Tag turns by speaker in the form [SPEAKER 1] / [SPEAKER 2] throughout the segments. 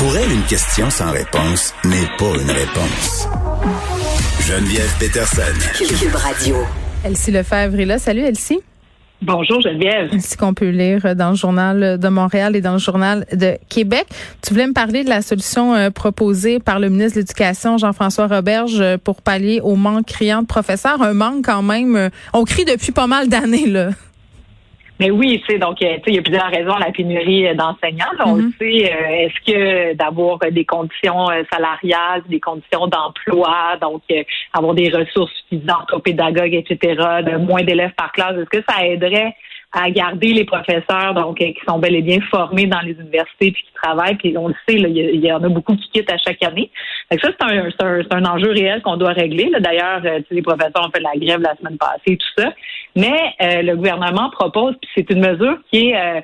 [SPEAKER 1] Pour elle, une question sans réponse n'est pas une réponse. Geneviève Peterson.
[SPEAKER 2] Cube Radio.
[SPEAKER 3] Elsie Lefebvre est là. Salut Elsie.
[SPEAKER 4] Bonjour Geneviève.
[SPEAKER 3] C'est qu'on peut lire dans le journal de Montréal et dans le journal de Québec? Tu voulais me parler de la solution euh, proposée par le ministre de l'Éducation, Jean-François Roberge, euh, pour pallier au manque criant de professeurs. Un manque quand même, euh, on crie depuis pas mal d'années, là.
[SPEAKER 4] Mais oui, tu sais, donc, euh, tu sais, il y a plusieurs raisons à la pénurie euh, d'enseignants. On le
[SPEAKER 3] Mhm.
[SPEAKER 4] sait, euh, est-ce que d'avoir des conditions salariales, des conditions d'emploi, donc euh, avoir des ressources suffisantes aux pédagogues, etc., de moins d'élèves par classe, est-ce que ça aiderait à garder les professeurs, donc euh, qui sont bel et bien formés dans les universités puis qui travaillent, puis on le sait, là, il y, en a beaucoup qui quittent à chaque année. Que ça, c'est un, un, un enjeu réel qu'on doit régler. D'ailleurs, euh, les professeurs ont fait la grève la semaine passée, tout ça. Mais euh, le gouvernement propose, puis c'est une mesure qui est euh,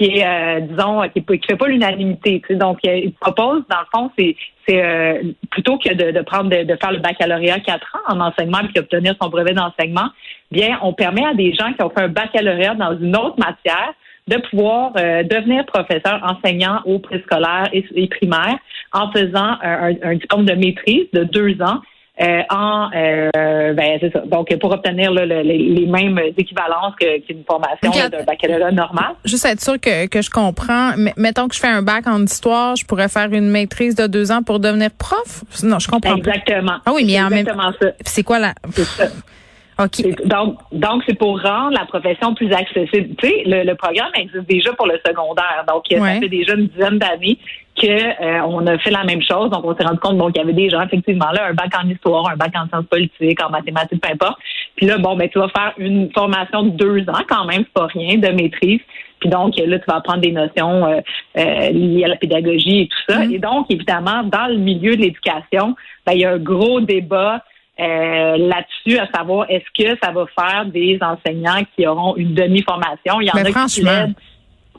[SPEAKER 4] qui est, euh, disons, qui, qui fait pas l'unanimité. Donc, il propose, dans le fond, c'est euh, plutôt que de, prendre de, faire le baccalauréat quatre ans en enseignement puis obtenir son brevet d'enseignement, bien, on permet à des gens qui ont fait un baccalauréat dans une autre matière de pouvoir euh, devenir professeur enseignant au préscolaire et, primaire en faisant un- un diplôme de maîtrise de deux ans euh, en euh, ben c'est ça. Donc pour obtenir là, le- les, les mêmes équivalences qu'une formation d'un baccalauréat normal.
[SPEAKER 3] Juste être sûr que, que je comprends. Mettons que je fais un bac en histoire, je pourrais faire une maîtrise de deux ans pour devenir prof? Non, je comprends pas.
[SPEAKER 4] Exactement.
[SPEAKER 3] Ah oui, mais en même
[SPEAKER 4] exactement ça.
[SPEAKER 3] C'est quoi la...
[SPEAKER 4] C'est ça.
[SPEAKER 3] OK.
[SPEAKER 4] C'est- Donc, donc c'est pour rendre la profession plus accessible. Tu sais, le, le programme existe déjà pour le secondaire. Donc,
[SPEAKER 3] Ouais.
[SPEAKER 4] ça fait déjà une dizaine d'années que euh, on a fait la même chose. Donc, on s'est rendu compte bon, qu'il y avait des gens, effectivement, là, un bac en histoire, un bac en sciences politiques, en mathématiques, peu importe. Puis là, bon, ben, tu vas faire une formation de deux ans quand même, c'est pas rien, de maîtrise. Puis donc, là, tu vas apprendre des notions euh, euh, liées à la pédagogie et tout ça.
[SPEAKER 3] Mhm.
[SPEAKER 4] Et donc, évidemment, dans le milieu de l'éducation, ben, il y a un gros débat euh, là-dessus, à savoir est-ce que ça va faire des enseignants qui auront une demi-formation? Il y en
[SPEAKER 3] Mais
[SPEAKER 4] a qui
[SPEAKER 3] franchement.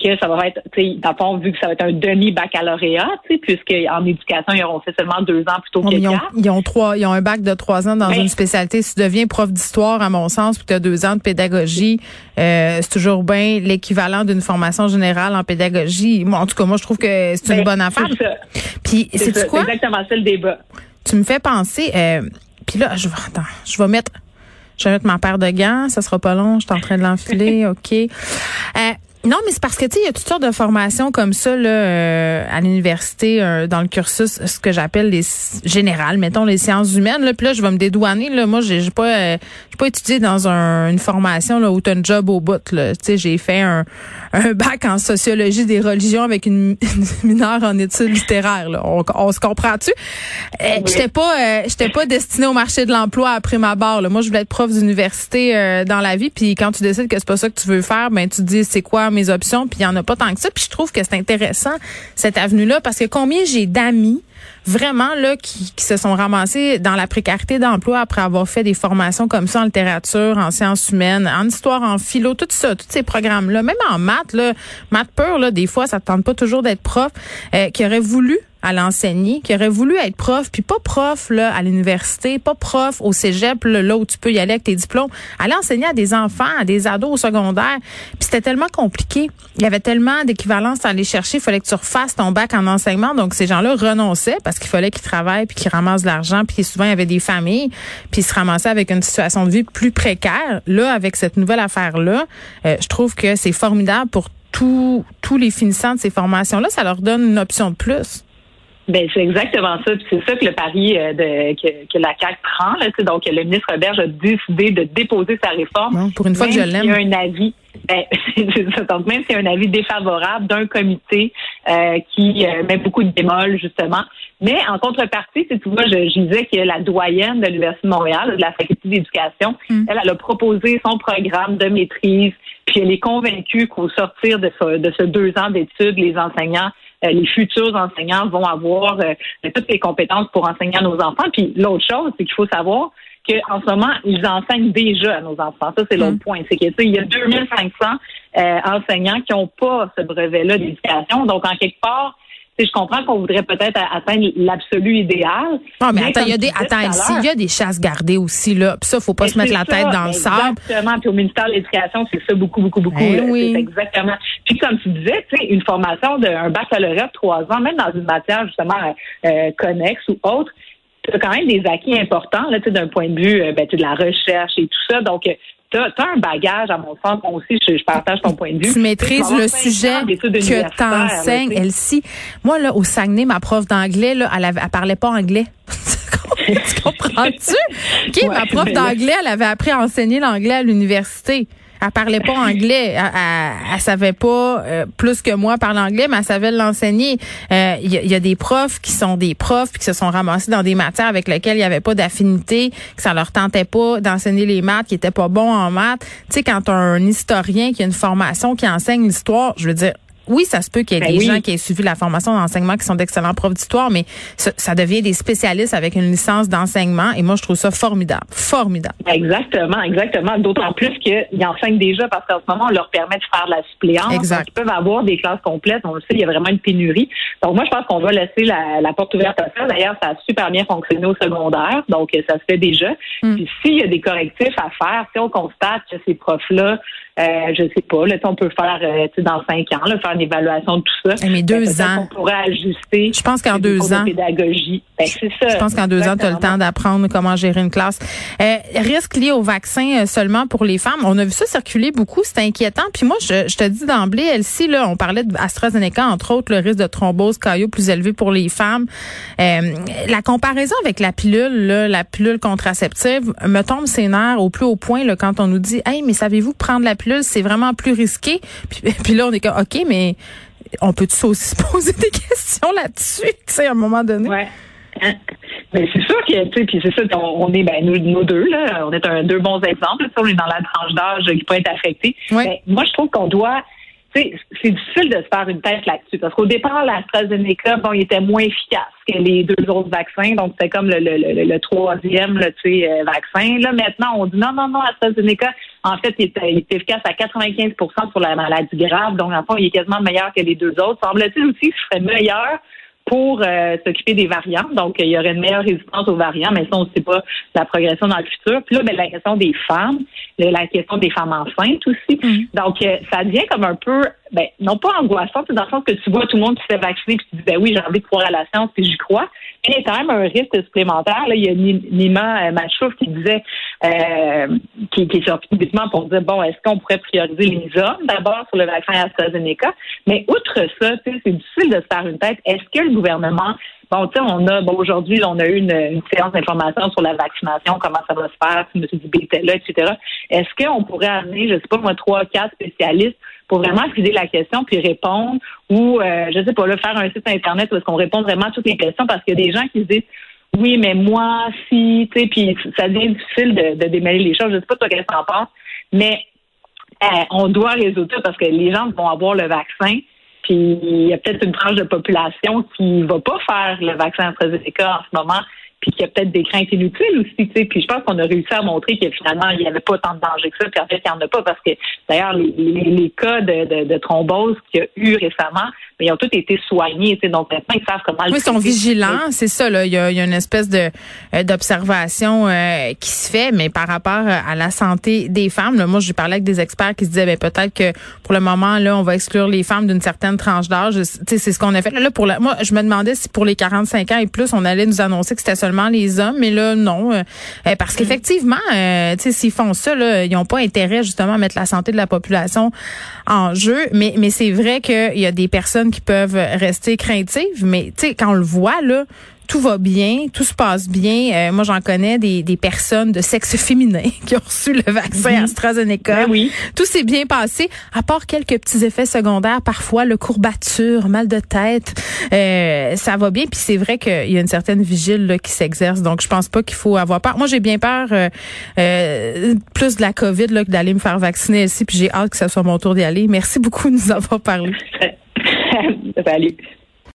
[SPEAKER 4] Que ça va être, tu sais, dans le fond, vu que ça va être un demi-baccalauréat, tu sais, puisque en éducation, ils auront fait seulement deux ans plutôt que
[SPEAKER 3] ils, ont,
[SPEAKER 4] quatre.
[SPEAKER 3] ils ont trois, ils ont un bac de trois ans dans une spécialité. Si tu deviens prof d'histoire, à mon sens, puis tu as deux ans de pédagogie, euh, c'est toujours bien l'équivalent d'une formation générale en pédagogie. Moi, en tout cas, moi, je trouve que c'est une
[SPEAKER 4] Ben,
[SPEAKER 3] bonne affaire.
[SPEAKER 4] Ça.
[SPEAKER 3] Puis,
[SPEAKER 4] C'est
[SPEAKER 3] quoi?
[SPEAKER 4] C'est exactement ça le débat.
[SPEAKER 3] Tu me fais penser. Euh, puis là, je vais attends, je vais mettre, je vais mettre ma paire de gants. Ça sera pas long. Je suis en train de l'enfiler. ok. Euh, non, mais c'est parce que tu sais, il y a toutes sortes de formations comme ça là euh, à l'université euh, dans le cursus, ce que j'appelle les générales, mettons les sciences humaines. Là, puis là, je vais me dédouaner. Là, moi, j'ai pas, euh, j'ai pas étudié dans un- une formation là où t'as un job au bout. Là, tu sais, j'ai fait un, un bac en sociologie des religions avec une, une mineure en études littéraires. Là. On, on se comprend-tu? Euh,
[SPEAKER 4] Oui.
[SPEAKER 3] J'étais pas, euh, j'étais pas destinée au marché de l'emploi après ma barre. Là. Moi, je voulais être prof d'université euh, dans la vie. Puis quand tu décides que c'est pas ça que tu veux faire, ben tu te dis c'est quoi mes options. Puis il y en a pas tant que ça. Puis je trouve que c'est intéressant cette avenue-là parce que combien j'ai d'amis vraiment là qui, qui se sont ramassés dans la précarité d'emploi après avoir fait des formations comme ça en littérature, en sciences humaines, en histoire, en philo, tout ça, tous ces programmes-là, même en maths, là, maths pur, là, des fois, ça te tente pas toujours d'être prof, euh, qui aurait voulu à l'enseigner, qui aurait voulu être prof, puis pas prof là à l'université, pas prof au cégep là, là où tu peux y aller avec tes diplômes, aller enseigner à des enfants, à des ados au secondaire. Puis c'était tellement compliqué. Il y avait tellement d'équivalence à aller chercher, il fallait que tu refasses ton bac en enseignement. Donc ces gens-là renonçaient parce qu'il fallait qu'ils travaillent puis qu'ils ramassent de l'argent, puis souvent il y avait des familles, puis ils se ramassaient avec une situation de vie plus précaire. Là avec cette nouvelle affaire là, je trouve que c'est formidable pour tous tous les finissants de ces formations là, ça leur donne une option de plus.
[SPEAKER 4] Ben c'est exactement ça. Puis c'est ça que le pari euh, de, que, que la CAC prend. Là, donc le ministre Roberge a décidé de déposer sa réforme.
[SPEAKER 3] Bon, pour une fois que je
[SPEAKER 4] Même s'il y
[SPEAKER 3] l'aime.
[SPEAKER 4] a un avis. Ben, c'est ça. Donc même a un avis défavorable d'un comité euh, qui euh, met beaucoup de bémols justement. Mais en contrepartie, tu vois, je, je disais que la doyenne de l'Université de Montréal, de la faculté d'éducation,
[SPEAKER 3] Mm.
[SPEAKER 4] elle, elle a proposé son programme de maîtrise, puis elle est convaincue qu'au sortir de ce, de ce deux ans d'études, les enseignants euh, les futurs enseignants vont avoir euh, toutes les compétences pour enseigner à nos enfants. Puis l'autre chose, c'est qu'il faut savoir qu'en ce moment, ils enseignent déjà à nos enfants. Ça, c'est l'autre
[SPEAKER 3] Mm.
[SPEAKER 4] point. C'est que tu sais, il y a 2500 euh, enseignants qui n'ont pas ce brevet-là d'éducation. Donc, en quelque part, je comprends qu'on voudrait peut-être atteindre l'absolu idéal.
[SPEAKER 3] Non, mais, attends, il y a des, attends, il y a des chasses gardées aussi, là. Puis ça, faut pas se mettre la tête dans le sable.
[SPEAKER 4] Exactement. Puis au ministère de l'Éducation, c'est ça beaucoup, beaucoup, beaucoup.
[SPEAKER 3] Ben oui.
[SPEAKER 4] Exactement. Puis comme tu disais, tu sais, une formation d'un baccalauréat de trois ans, même dans une matière justement euh, connexe ou autre, tu as quand même des acquis importants là, d'un point de vue euh, ben, de la recherche et tout ça. Donc, tu as, un bagage, à mon sens, moi aussi, je, partage ton point de vue.
[SPEAKER 3] Tu maîtrises le sujet que tu enseignes, Elsie. Moi, là, au Saguenay, ma prof d'anglais, là, elle, avait, elle parlait pas anglais. tu comprends-tu? OK, ma prof d'anglais, elle avait appris à enseigner l'anglais à l'université. Elle parlait pas anglais. Elle, elle, savait pas euh, plus que moi parler anglais, mais elle savait l'enseigner. Il euh, y, a des profs qui sont des profs qui se sont ramassés dans des matières avec lesquelles il y avait pas d'affinité, que ça leur tentait pas d'enseigner les maths, qui étaient pas bons en maths. Tu sais, quand un historien qui a une formation qui enseigne l'histoire, je veux dire, oui, ça se peut qu'il y ait ben des gens qui aient suivi la formation d'enseignement qui sont d'excellents profs d'histoire, mais ça, devient des spécialistes avec une licence d'enseignement et moi, je trouve ça formidable. Formidable.
[SPEAKER 4] Exactement, exactement. D'autant plus qu'ils enseignent déjà parce qu'en ce moment, on leur permet de faire de la suppléance.
[SPEAKER 3] Exact.
[SPEAKER 4] ils peuvent avoir des classes complètes. On le sait, il y a vraiment une pénurie. Donc, moi, je pense qu'on va laisser la, porte ouverte à ça. D'ailleurs, ça a super bien fonctionné au secondaire. Donc, ça se fait déjà. Mm. Puis, s'il y a des correctifs à faire, si on constate que ces profs-là euh, je sais pas, là, on peut faire euh, dans cinq ans, là, faire une évaluation de tout ça.
[SPEAKER 3] Eh, mais deux ben, ans.
[SPEAKER 4] On pourrait ajuster.
[SPEAKER 3] Je pense qu'en deux ans.
[SPEAKER 4] pédagogie. Ben, c'est ça.
[SPEAKER 3] Je pense qu'en deux ans, tu as le temps d'apprendre comment gérer une classe. Euh, risque lié au vaccin euh, seulement pour les femmes. On a vu ça circuler beaucoup. C'est inquiétant. Puis moi, je, je te dis d'emblée, Elsie, là, on parlait d'AstraZeneca, entre autres, le risque de thrombose caillot plus élevé pour les femmes. Euh, la comparaison avec la pilule, là, la pilule contraceptive, me tombe ses nerfs au plus haut point là, quand on nous dit, hey, mais savez-vous prendre la pilule, c'est vraiment plus risqué? Puis, là, on est comme, OK, mais on peut aussi se poser des questions là-dessus, tu sais, à un moment donné?
[SPEAKER 4] Ouais. Hein? Mais c'est sûr que, tu sais, puis c'est ça, on, est, ben, nous, deux, là, on est un, deux bons exemples. on est dans la tranche d'âge qui peut être affectée. Mais moi, je trouve qu'on doit c'est difficile de se faire une tête là-dessus parce qu'au départ, l'AstraZeneca, bon, il était moins efficace que les deux autres vaccins, donc c'était comme le, le, le, le troisième là, euh, vaccin. Là, maintenant, on dit non, non, non, AstraZeneca, en fait, il est, efficace à 95% pour la maladie grave, donc en fait, il est quasiment meilleur que les deux autres. Semble-t-il aussi qu'il serait meilleur pour euh, s'occuper des variants. Donc, il y aurait une meilleure résistance aux variants, mais ça, on ne sait pas la progression dans le futur. Puis là, ben, la question des femmes, la question des femmes enceintes aussi. Mm. Donc, euh, ça devient comme un peu, ben, non pas angoissant, c'est dans le sens que tu vois tout le monde qui s'est vacciné, puis tu dis, ben oui, j'ai envie de croire à la science, puis j'y crois. Mais il y a quand même un risque supplémentaire. Là, il y a Nima euh, Machouf qui disait, euh, qui, qui est sorti publiquement pour dire, bon, est-ce qu'on pourrait prioriser les hommes d'abord sur le vaccin AstraZeneca? Mais outre ça, c'est difficile de se faire une tête. Est-ce que le gouvernement Bon, tu sais, on a, bon, aujourd'hui, on a eu une, séance d'information sur la vaccination, comment ça va se faire, si M. Dubé était là, etc. Est-ce qu'on pourrait amener, je sais pas, moi, trois, quatre spécialistes pour vraiment poser la question puis répondre ou, euh, je sais pas, là, faire un site Internet où est-ce qu'on répond vraiment à toutes les questions parce qu'il y a des gens qui se disent, oui, mais moi, si, tu sais, puis ça devient difficile de, de démêler les choses. Je sais pas toi qu'est-ce que en penses, mais euh, on doit résoudre ça parce que les gens vont avoir le vaccin, puis il y a peut-être une tranche de population qui va pas faire le vaccin AstraZeneca en ce moment, puis qu'il y a peut-être des craintes inutiles aussi, tu sais. Puis je pense qu'on a réussi à montrer que finalement, il n'y avait pas tant de danger que ça, puis en fait, il n'y en a pas, parce que d'ailleurs, les, cas de thrombose qu'il y a eu récemment, mais ils ont tous été soignés, tu sais, donc maintenant, ils savent comment
[SPEAKER 3] oui, ils sont vigilants, c'est ça, là. Il y, a, il y a une espèce de euh, d'observation euh, qui se fait, mais par rapport à la santé des femmes, là, moi, j'ai parlé avec des experts qui se disaient, ben, peut-être que pour le moment, là, on va exclure les femmes d'une certaine tranche d'âge. Tu sais, c'est ce qu'on a fait. Là, pour la, moi, je me demandais si pour les 45 ans et plus, on allait nous annoncer que c'était seulement les hommes, mais là, non. Euh, parce qu'effectivement, tu sais, s'ils font ça, là, ils n'ont pas intérêt, justement, à mettre la santé de la population en jeu. Mais, mais c'est vrai qu'il y a des personnes qui peuvent rester craintives, mais tu sais, quand on le voit, là, tout va bien, tout se passe bien. Euh, moi, j'en connais des, des, personnes de sexe féminin qui ont reçu le vaccin mhm. AstraZeneca.
[SPEAKER 4] Ben oui.
[SPEAKER 3] Tout s'est bien passé, à part quelques petits effets secondaires, parfois le courbature, mal de tête. Euh, ça va bien, puis c'est vrai qu'il y a une certaine vigile là, qui s'exerce. Donc, je pense pas qu'il faut avoir peur. Moi, j'ai bien peur euh, euh plus de la COVID là, que d'aller me faire vacciner ici, puis j'ai hâte que ce soit mon tour d'y aller. Merci beaucoup de nous avoir parlé.
[SPEAKER 4] Salut.